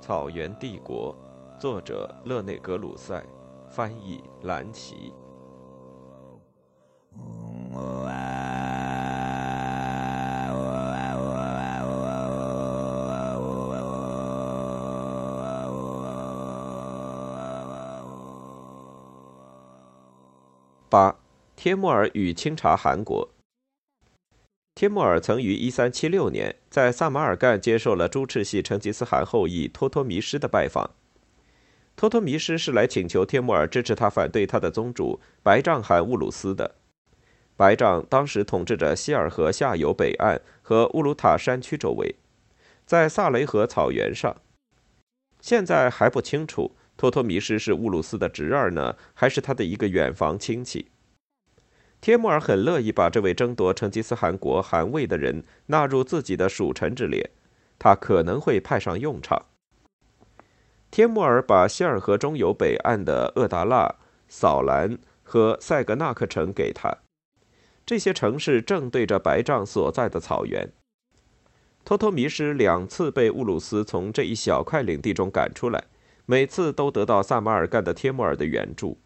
草原帝国，作者勒内格鲁塞，翻译蓝奇。帖木儿与清查韩国。帖木儿曾于1376年在萨马尔干接受了朱赤系成吉思汗后裔托托弥师的拜访。托托弥师是来请求帖木儿支持他反对他的宗主白障汗乌鲁斯的。白障当时统治着希尔河下游北岸和乌鲁塔山区周围，在萨雷河草原上。现在还不清楚托托弥师是乌鲁斯的侄儿呢，还是他的一个远房亲戚。帖木儿很乐意把这位争夺成吉思汗国汗位的人纳入自己的属臣之列，他可能会派上用场。帖木儿把希尔河中游北岸的厄达腊、扫兰和塞格纳克城给他，这些城市正对着白帐所在的草原。托托迷失两次被乌鲁斯从这一小块领地中赶出来，每次都得到萨马尔干的帖木儿的援助。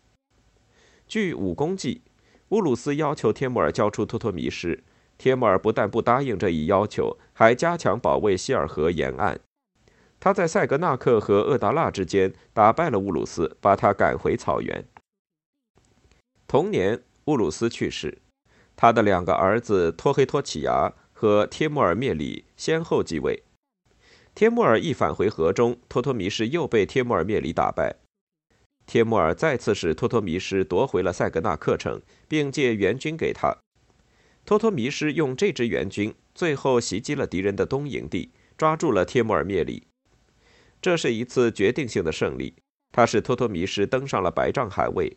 据武功记。乌鲁斯要求帖木儿交出托托弥师，帖木儿不但不答应这一要求，还加强保卫希尔河沿岸。他在塞格纳克和厄达腊之间打败了乌鲁斯，把他赶回草原。同年，乌鲁斯去世，他的两个儿子托黑托起牙和帖木儿灭里先后继位。帖木儿一返回河中，托托弥师又被帖木儿灭里打败。帖木儿再次使托托迷失夺回了塞格纳克城，并借援军给他。托托迷失用这支援军，最后袭击了敌人的东营地，抓住了帖木儿灭里。这是一次决定性的胜利，他使托托迷失登上了白帐汗位。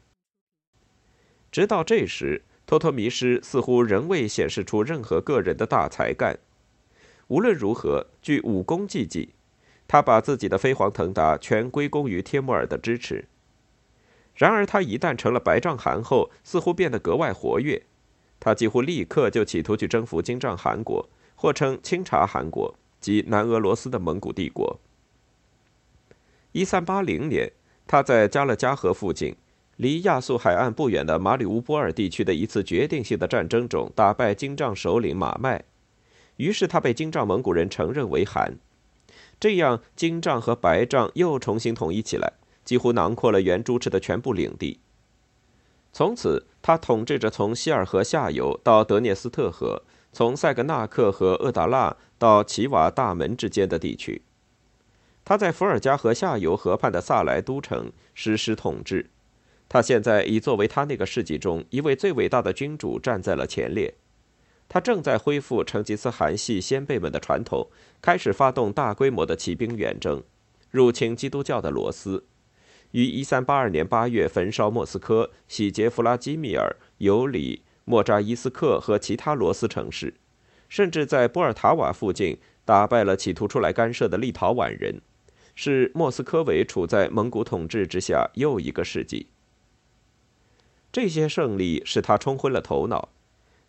直到这时，托托迷失似乎仍未显示出任何个人的大才干。无论如何，据武功记记，他把自己的飞黄腾达全归功于帖木儿的支持。然而，他一旦成了白帐汗后，似乎变得格外活跃。他几乎立刻就企图去征服金帐汗国，或称清察汗国，即南俄罗斯的蒙古帝国。一三八零年，他在加勒加河附近，离亚速海岸不远的马里乌波尔地区的一次决定性的战争中，打败金帐首领马迈，于是他被金帐蒙古人承认为汗。这样，金帐和白帐又重新统一起来。几乎囊括了原朱赤的全部领地。从此，他统治着从希尔河下游到德涅斯特河，从塞格纳克和厄达腊到奇瓦大门之间的地区。他在伏尔加河下游河畔的萨莱都城实施统治。他现在已作为他那个世纪中一位最伟大的君主站在了前列。他正在恢复成吉思汗系先辈们的传统，开始发动大规模的骑兵远征，入侵基督教的罗斯。于一三八二年八月焚烧莫斯科，洗劫弗拉基米尔、尤里、莫扎伊斯克和其他罗斯城市，甚至在波尔塔瓦附近打败了企图出来干涉的立陶宛人，使莫斯科维处在蒙古统治之下又一个世纪。这些胜利使他冲昏了头脑，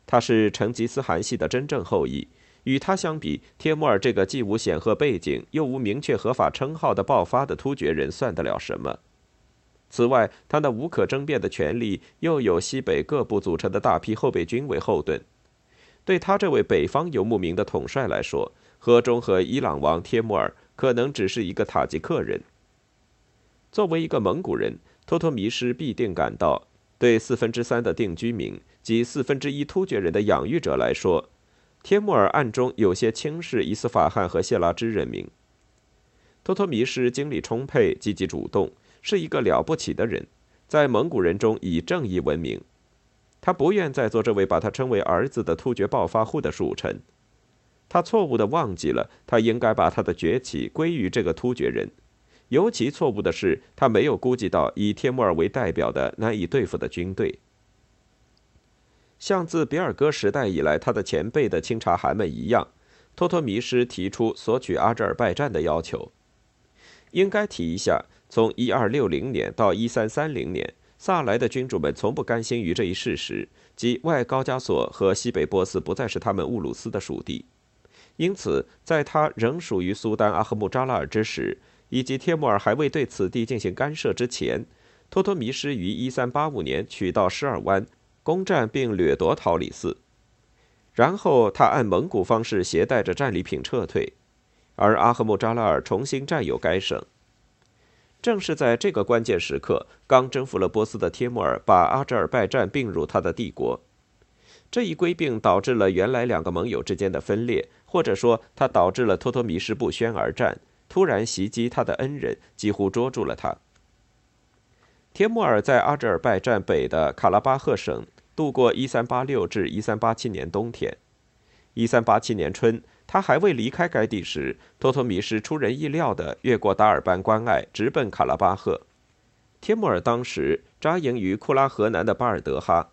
他是成吉思汗系的真正后裔。与他相比，帖木儿这个既无显赫背景又无明确合法称号的爆发的突厥人算得了什么？此外，他那无可争辩的权力又有西北各部组成的大批后备军为后盾。对他这位北方游牧民的统帅来说，河中和伊朗王帖木儿可能只是一个塔吉克人。作为一个蒙古人，托托迷失必定感到，对四分之三的定居民及四分之一突厥人的养育者来说，帖木儿暗中有些轻视伊斯法罕和谢拉支人民。托托迷失精力充沛，积极主动。是一个了不起的人，在蒙古人中以正义闻名。他不愿再做这位把他称为儿子的突厥暴发户的属臣。他错误地忘记了，他应该把他的崛起归于这个突厥人。尤其错误的是，他没有估计到以帖木儿为代表的难以对付的军队。像自比尔哥时代以来他的前辈的清察汗们一样，托托弥师提出索取阿扎尔拜占的要求。应该提一下。从1260年到1330年，萨莱的君主们从不甘心于这一事实，即外高加索和西北波斯不再是他们乌鲁斯的属地。因此，在他仍属于苏丹阿赫木扎拉尔之时，以及帖木儿还未对此地进行干涉之前，托托迷失于1385年取道施尔湾，攻占并掠夺陶里斯，然后他按蒙古方式携带着战利品撤退，而阿赫木扎拉尔重新占有该省。正是在这个关键时刻，刚征服了波斯的帖木儿把阿扎尔拜占并入他的帝国。这一归并导致了原来两个盟友之间的分裂，或者说，它导致了托托米什不宣而战，突然袭击他的恩人，几乎捉住了他。帖木儿在阿扎尔拜占北的卡拉巴赫省度过1386至1387年冬天。1387年春。他还未离开该地时，托托米什出人意料地越过达尔班关隘，直奔卡拉巴赫。帖木儿当时扎营于库拉河南的巴尔德哈，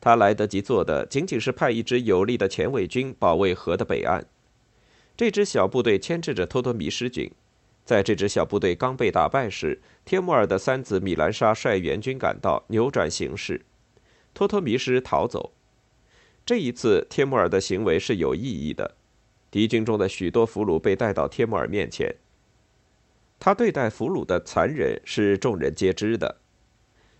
他来得及做的仅仅是派一支有力的前卫军保卫河的北岸。这支小部队牵制着托托米什军。在这支小部队刚被打败时，帖木儿的三子米兰沙率援军赶到，扭转形势。托托米什逃走。这一次，帖木儿的行为是有意义的。敌军中的许多俘虏被带到帖木儿面前。他对待俘虏的残忍是众人皆知的。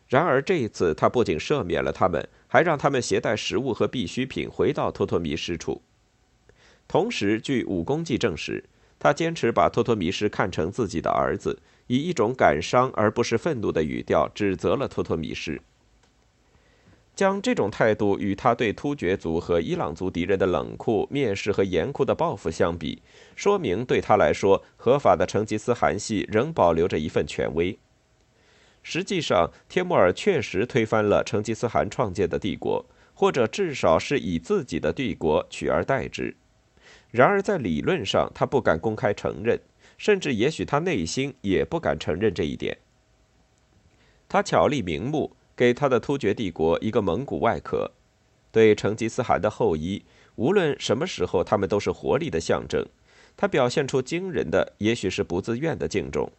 然而这一次，他不仅赦免了他们，还让他们携带食物和必需品回到托托米什处。同时，据武功记证实，他坚持把托托米什看成自己的儿子，以一种感伤而不是愤怒的语调指责了托托米什。将这种态度与他对突厥族和伊朗族敌人的冷酷、蔑视和严酷的报复相比，说明对他来说，合法的成吉思汗系仍保留着一份权威。实际上，帖木儿确实推翻了成吉思汗创建的帝国，或者至少是以自己的帝国取而代之。然而，在理论上，他不敢公开承认，甚至也许他内心也不敢承认这一点。他巧立名目。给他的突厥帝国一个蒙古外壳，对成吉思汗的后裔，无论什么时候，他们都是活力的象征。他表现出惊人的，也许是不自愿的敬重。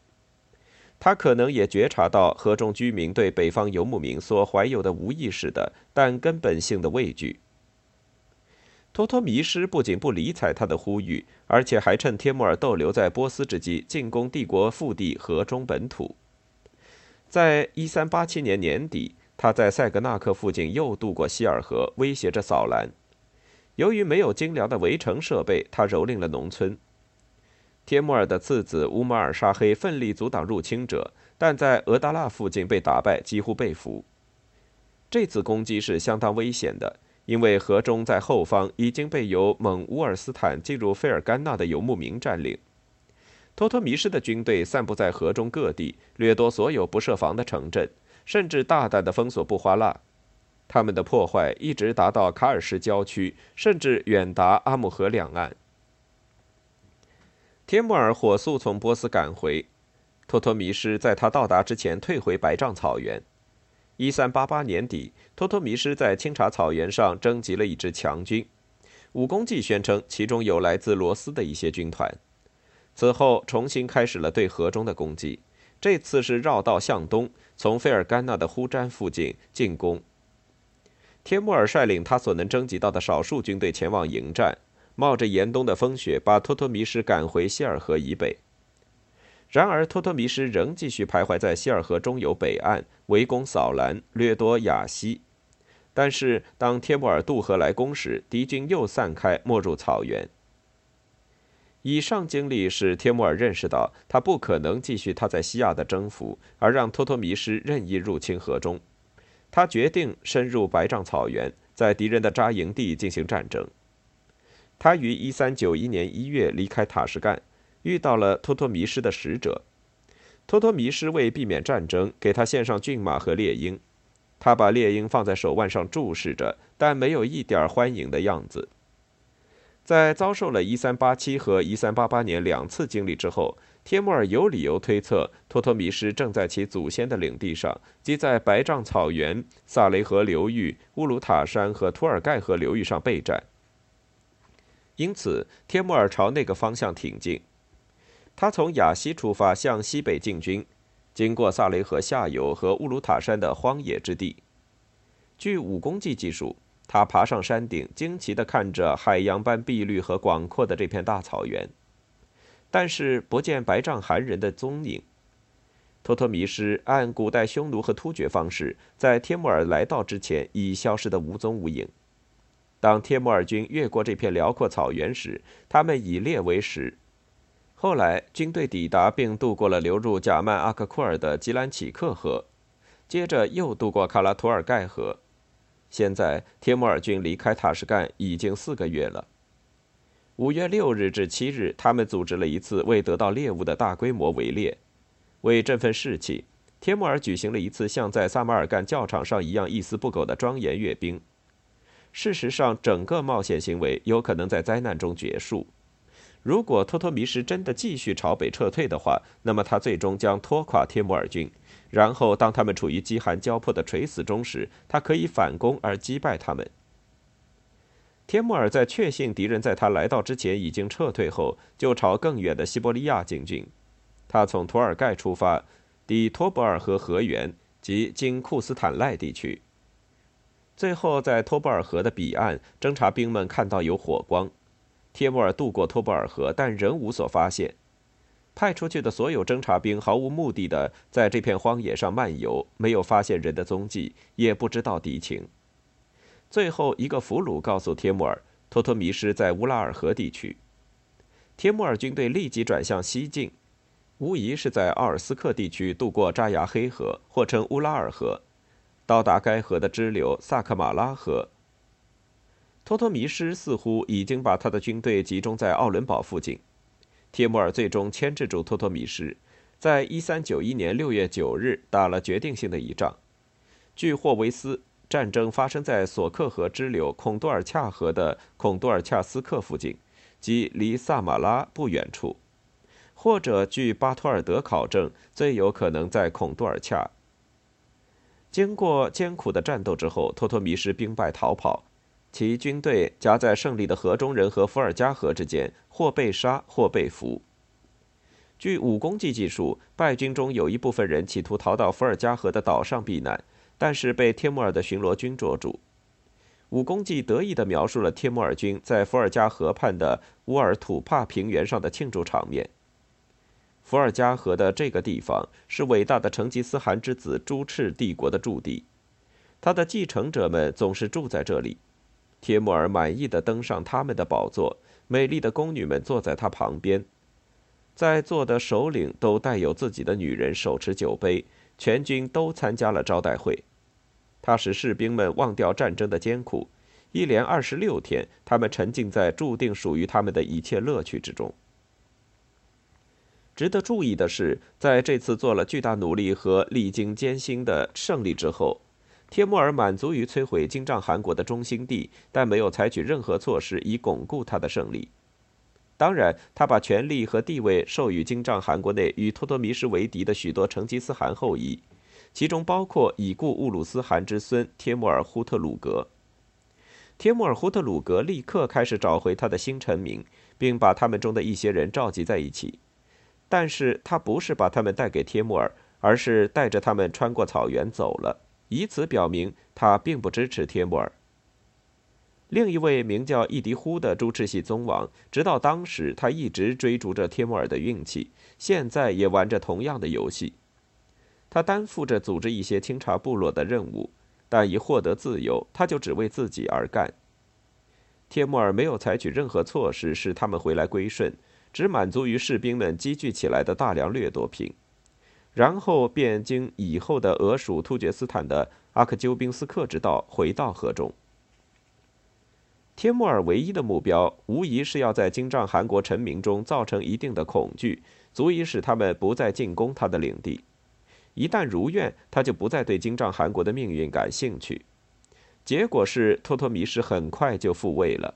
他可能也觉察到河中居民对北方游牧民所怀有的无意识的但根本性的畏惧。托托迷失不仅不理睬他的呼吁，而且还趁帖木儿逗留在波斯之际，进攻帝国腹地河中本土。在一三八七年年底，他在塞格纳克附近又渡过希尔河，威胁着扫兰。由于没有精良的围城设备，他蹂躏了农村。帖木儿的次子乌马尔沙黑奋力阻挡入侵者，但在俄达腊附近被打败，几乎被俘。这次攻击是相当危险的，因为河中在后方已经被由蒙乌尔斯坦进入费尔干纳的游牧民占领。托托弥什的军队散布在河中各地，掠夺所有不设防的城镇，甚至大胆地封锁布哈拉。他们的破坏一直达到卡尔什郊区，甚至远达阿姆河两岸。帖木儿火速从波斯赶回，托托弥什在他到达之前退回白帐草原。一三八八年底，托托弥什在清查草原上征集了一支强军，武功记宣称其中有来自罗斯的一些军团。此后，重新开始了对河中的攻击。这次是绕道向东，从费尔干纳的呼詹附近进攻。天穆尔率领他所能征集到的少数军队前往迎战，冒着严冬的风雪，把托托弥什赶回希尔河以北。然而，托托弥什仍继续徘徊在希尔河中游北岸，围攻扫兰，掠夺雅西。但是，当天穆尔渡河来攻时，敌军又散开，没入草原。以上经历使帖木儿认识到，他不可能继续他在西亚的征服，而让托托迷失任意入侵河中。他决定深入白帐草原，在敌人的扎营地进行战争。他于1391年1月离开塔什干，遇到了托托迷失的使者。托托迷失为避免战争，给他献上骏马和猎鹰。他把猎鹰放在手腕上注视着，但没有一点欢迎的样子。在遭受了1387和1388年两次经历之后，帖木儿有理由推测托托弥什正在其祖先的领地上，即在白帐草原、萨雷河流域、乌鲁塔山和图尔盖河流域上备战。因此，帖木儿朝那个方向挺进。他从雅西出发，向西北进军，经过萨雷河下游和乌鲁塔山的荒野之地。据武功记记述，他爬上山顶，惊奇地看着海洋般碧绿和广阔的这片大草原，但是不见白杖韩人的踪影。托托迷失按古代匈奴和突厥方式，在帖木儿来到之前已消失得无踪无影。当帖木儿军越过这片辽阔草原时，他们以猎为食。后来军队抵达并渡过了流入贾曼阿克库尔的吉兰启克河，接着又渡过卡拉图尔盖河。现在帖木儿军离开塔什干已经四个月了。五月六日至七日，他们组织了一次未得到猎物的大规模围猎。为振奋士气，帖木儿举行了一次像在萨马尔干教场上一样一丝不苟的庄严阅兵。事实上，整个冒险行为有可能在灾难中结束。如果托托迷什真的继续朝北撤退的话，那么他最终将拖垮帖木儿军。然后，当他们处于饥寒交迫的垂死中时，他可以反攻而击败他们。帖木儿在确信敌人在他来到之前已经撤退后，就朝更远的西伯利亚进军。他从图尔盖出发，抵托博尔河河源及经库斯坦赖地区。最后，在托博尔河的彼岸，侦察兵们看到有火光。帖木儿渡过托布尔河，但仍无所发现。派出去的所有侦察兵毫无目的的在这片荒野上漫游，没有发现人的踪迹，也不知道敌情。最后，一个俘虏告诉帖木儿，托托迷失在乌拉尔河地区。帖木儿军队立即转向西进。无疑是在奥尔斯克地区渡过扎牙黑河，或称乌拉尔河，到达该河的支流萨克马拉河。托托弥什似乎已经把他的军队集中在奥伦堡附近。帖木儿最终牵制住托托弥什，在1391年6月9日打了决定性的一仗。据霍维斯，战争发生在索克河支流孔多尔恰河的孔多尔恰斯克附近，即离萨马拉不远处。或者，据巴托尔德考证，最有可能在孔杜尔恰。经过艰苦的战斗之后，托托弥什兵败逃跑，其军队夹在胜利的河中人和伏尔加河之间，或被杀，或被俘。据武功记记述，败军中有一部分人企图逃到伏尔加河的岛上避难，但是被帖木儿的巡逻军捉住。武功记得意地描述了帖木儿军在伏尔加河畔的乌尔土帕平原上的庆祝场面。伏尔加河的这个地方是伟大的成吉思汗之子朱赤帝国的驻地，他的继承者们总是住在这里。帖木儿满意的登上他们的宝座，美丽的宫女们坐在他旁边，在座的首领都带有自己的女人手持酒杯，全军都参加了招待会。他使士兵们忘掉战争的艰苦，一连二十六天，他们沉浸在注定属于他们的一切乐趣之中。值得注意的是，在这次做了巨大努力和历经艰辛的胜利之后，帖木儿满足于摧毁金帐汗国的中心地，但没有采取任何措施以巩固他的胜利。当然，他把权力和地位授予金帐汗国内与托托弥什为敌的许多成吉思汗后裔，其中包括已故兀鲁斯汗之孙帖木儿忽特鲁格。帖木儿忽特鲁格立刻开始找回他的新臣民，并把他们中的一些人召集在一起。但是他不是把他们带给帖木儿，而是带着他们穿过草原走了，以此表明他并不支持帖木儿。另一位名叫伊迪呼的朱赤系宗王，直到当时他一直追逐着帖木儿的运气，现在也玩着同样的游戏。他担负着组织一些清查部落的任务，但一获得自由，他就只为自己而干。帖木儿没有采取任何措施使他们回来归顺。只满足于士兵们积聚起来的大量掠夺品，然后便经以后的俄属突厥斯坦的阿克鸠宾斯克之道回到河中。帖木儿唯一的目标，无疑是要在金帐汗国臣民中造成一定的恐惧，足以使他们不再进攻他的领地。一旦如愿，他就不再对金帐汗国的命运感兴趣。结果是，托托米什很快就复位了。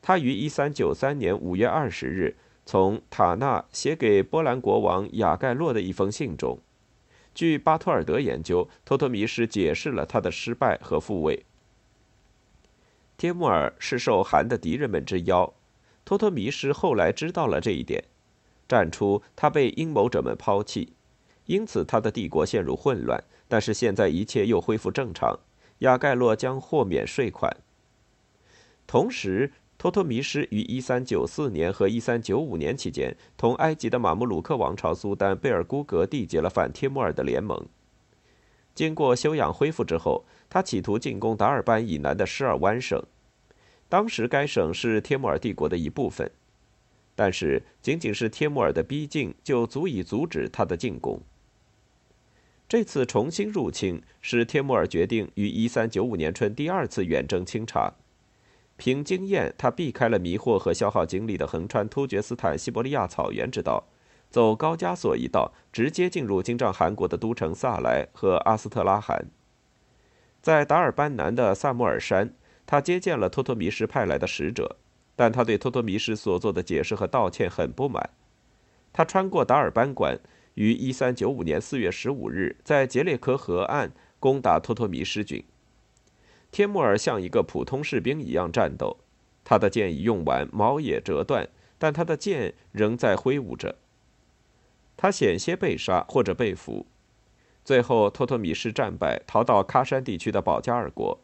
他于1393年5月20日。从塔纳写给波兰国王雅盖洛的一封信中，据巴托尔德研究，托托米什解释了他的失败和复位。帖木儿是受韩的敌人们之邀，托托米什后来知道了这一点，战出他被阴谋者们抛弃，因此他的帝国陷入混乱。但是现在一切又恢复正常，亚盖洛将豁免税款。同时，托托迷失于1394年和1395年期间，同埃及的马穆鲁克王朝苏丹贝尔孤格缔结了反帖木儿的联盟。经过休养恢复之后，他企图进攻达尔班以南的施尔湾省，当时该省是帖木儿帝国的一部分。但是，仅仅是帖木儿的逼近就足以阻止他的进攻。这次重新入侵使帖木儿决定于1395年春第二次远征清查。凭经验，他避开了迷惑和消耗精力的横穿突厥斯坦西伯利亚草原之道，走高加索一道，直接进入金帐汗国的都城萨莱和阿斯特拉罕。在达尔班南的萨穆尔山，他接见了托托弥什派来的使者，但他对托托弥什所做的解释和道歉很不满。他穿过达尔班关，于1395年4月15日在杰列科河岸攻打托托弥什军。天木尔像一个普通士兵一样战斗，他的剑已用完，矛也折断，但他的剑仍在挥舞着。他险些被杀或者被俘，最后托托米什战败，逃到喀山地区的保加尔国。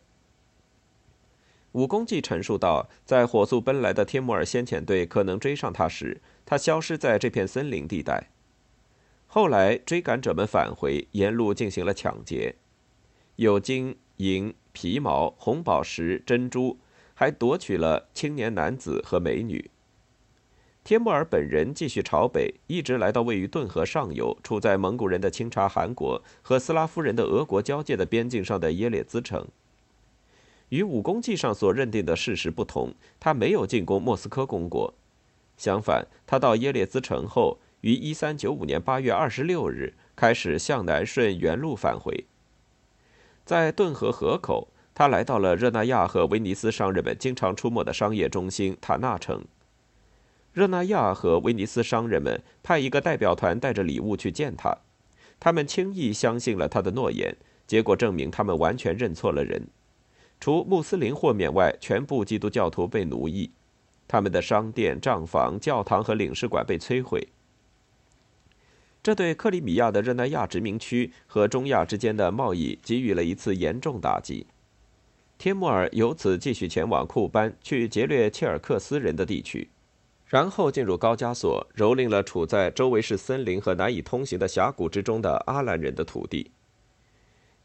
武功记陈述道，在火速奔来的天木尔先遣队可能追上他时，他消失在这片森林地带。后来追赶者们返回，沿路进行了抢劫，有金银。皮毛、红宝石、珍珠，还夺取了青年男子和美女。帖木儿本人继续朝北，一直来到位于顿河上游、处在蒙古人的清察汗国和斯拉夫人的俄国交界的边境上的耶列兹城。与武功记上所认定的事实不同，他没有进攻莫斯科公国。相反，他到耶列兹城后，于1395年8月26日开始向南顺原路返回。在顿河河口，他来到了热那亚和威尼斯商人们经常出没的商业中心塔纳城。热那亚和威尼斯商人们派一个代表团带着礼物去见他，他们轻易相信了他的诺言，结果证明他们完全认错了人。除穆斯林豁免外，全部基督教徒被奴役，他们的商店、账房、教堂和领事馆被摧毁。这对克里米亚的热那亚殖民区和中亚之间的贸易给予了一次严重打击。帖木儿由此继续前往库班，去劫掠切尔克斯人的地区，然后进入高加索，蹂躏了处在周围是森林和难以通行的峡谷之中的阿兰人的土地。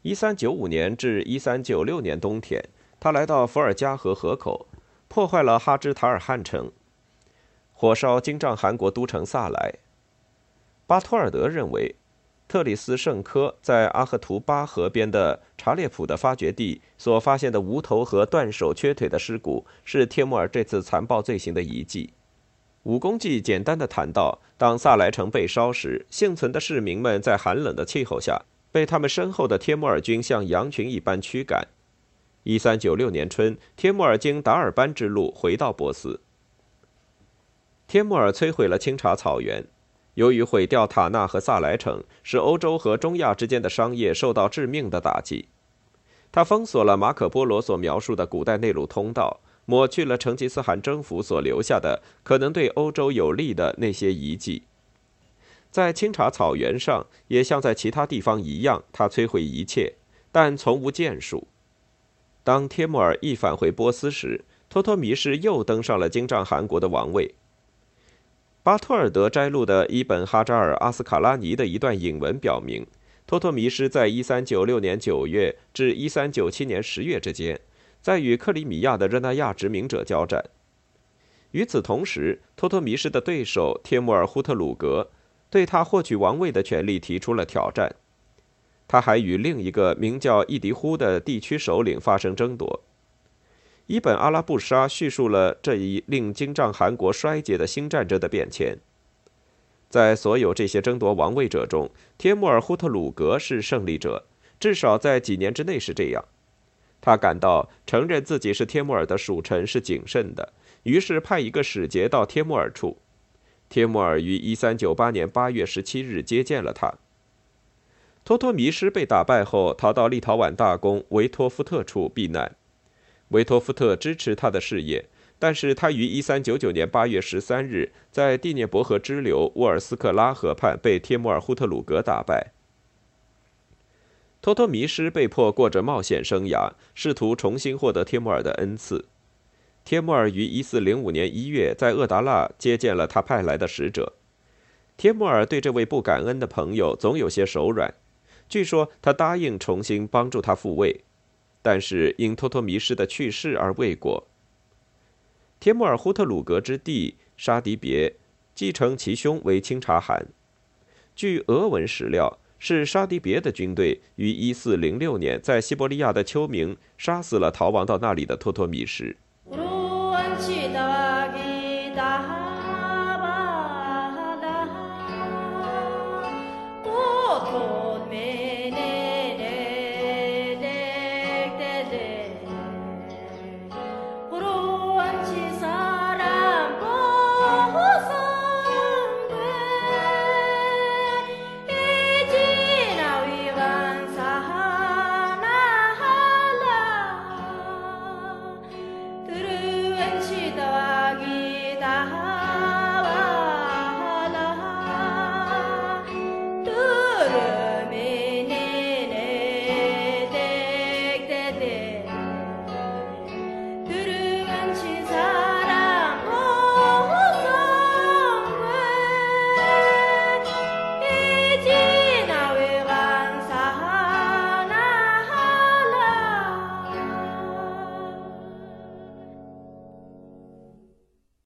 1395年至1396年冬天，他来到伏尔加河河口，破坏了哈芝塔尔汗城，火烧金帐汗国都城萨莱。巴托尔德认为，特里斯圣科在阿赫图巴河边的查列普的发掘地所发现的无头和断手缺腿的尸骨，是帖木儿这次残暴罪行的遗迹。武功记简单的谈到，当萨莱城被烧时，幸存的市民们在寒冷的气候下，被他们身后的帖木儿军像羊群一般驱赶。一三九六年春，帖木儿经达尔班之路回到波斯。帖木儿摧毁了清查草原。由于毁掉塔纳和萨莱城，使欧洲和中亚之间的商业受到致命的打击。他封锁了马可·波罗所描述的古代内陆通道，抹去了成吉思汗征服所留下的可能对欧洲有利的那些遗迹。在清查草原上，也像在其他地方一样，他摧毁一切，但从无建树。当帖木儿一返回波斯时，托托米什又登上了金帐汗国的王位。巴托尔德摘录的伊本哈扎尔阿斯卡拉尼的一段引文表明，托托迷失在1396年9月至1397年10月之间，在与克里米亚的热那亚殖民者交战。与此同时，托托迷失的对手帖木儿忽特鲁格对他获取王位的权利提出了挑战。他还与另一个名叫伊迪呼的地区首领发生争夺。伊本阿拉布沙叙述了这一令金帐汗国衰竭的新战争的变迁。在所有这些争夺王位者中，帖木儿忽特鲁格是胜利者，至少在几年之内是这样。他感到承认自己是帖木儿的属臣是谨慎的，于是派一个使节到帖木儿处。帖木儿于1398年8月17日接见了他。托托迷失被打败后，逃到立陶宛大公维托夫特处避难。维托夫特支持他的事业，但是他于1399年8月13日在第聂伯河支流沃尔斯克拉河畔被帖木儿忽特鲁格打败。托托迷失被迫过着冒险生涯，试图重新获得帖木儿的恩赐。帖木儿于1405年1月在厄达腊接见了他派来的使者。帖木儿对这位不感恩的朋友总有些手软。据说他答应重新帮助他复位，但是因托托弥什的去世而未果。帖木儿呼特鲁格之弟沙迪别继承其兄为清察汗。据俄文史料，是沙迪别的军队于1406年在西伯利亚的丘明杀死了逃亡到那里的托托米什。